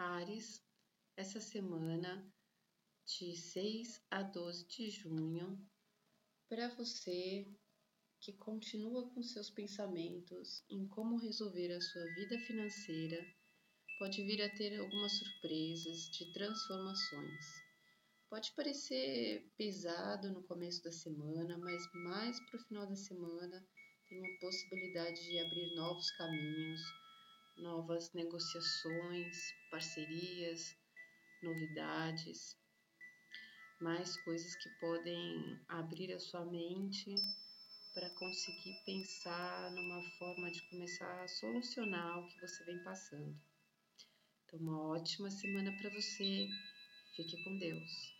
Ares, essa semana de 6 a 12 de junho, para você que continua com seus pensamentos em como resolver a sua vida financeira, pode vir a ter algumas surpresas de transformações. Pode parecer pesado no começo da semana, mas mais para o final da semana tem a possibilidade de abrir novos caminhos, novas negociações, parcerias, novidades, mais coisas que podem abrir a sua mente para conseguir pensar numa forma de começar a solucionar o que você vem passando. Então, uma ótima semana para você. Fique com Deus.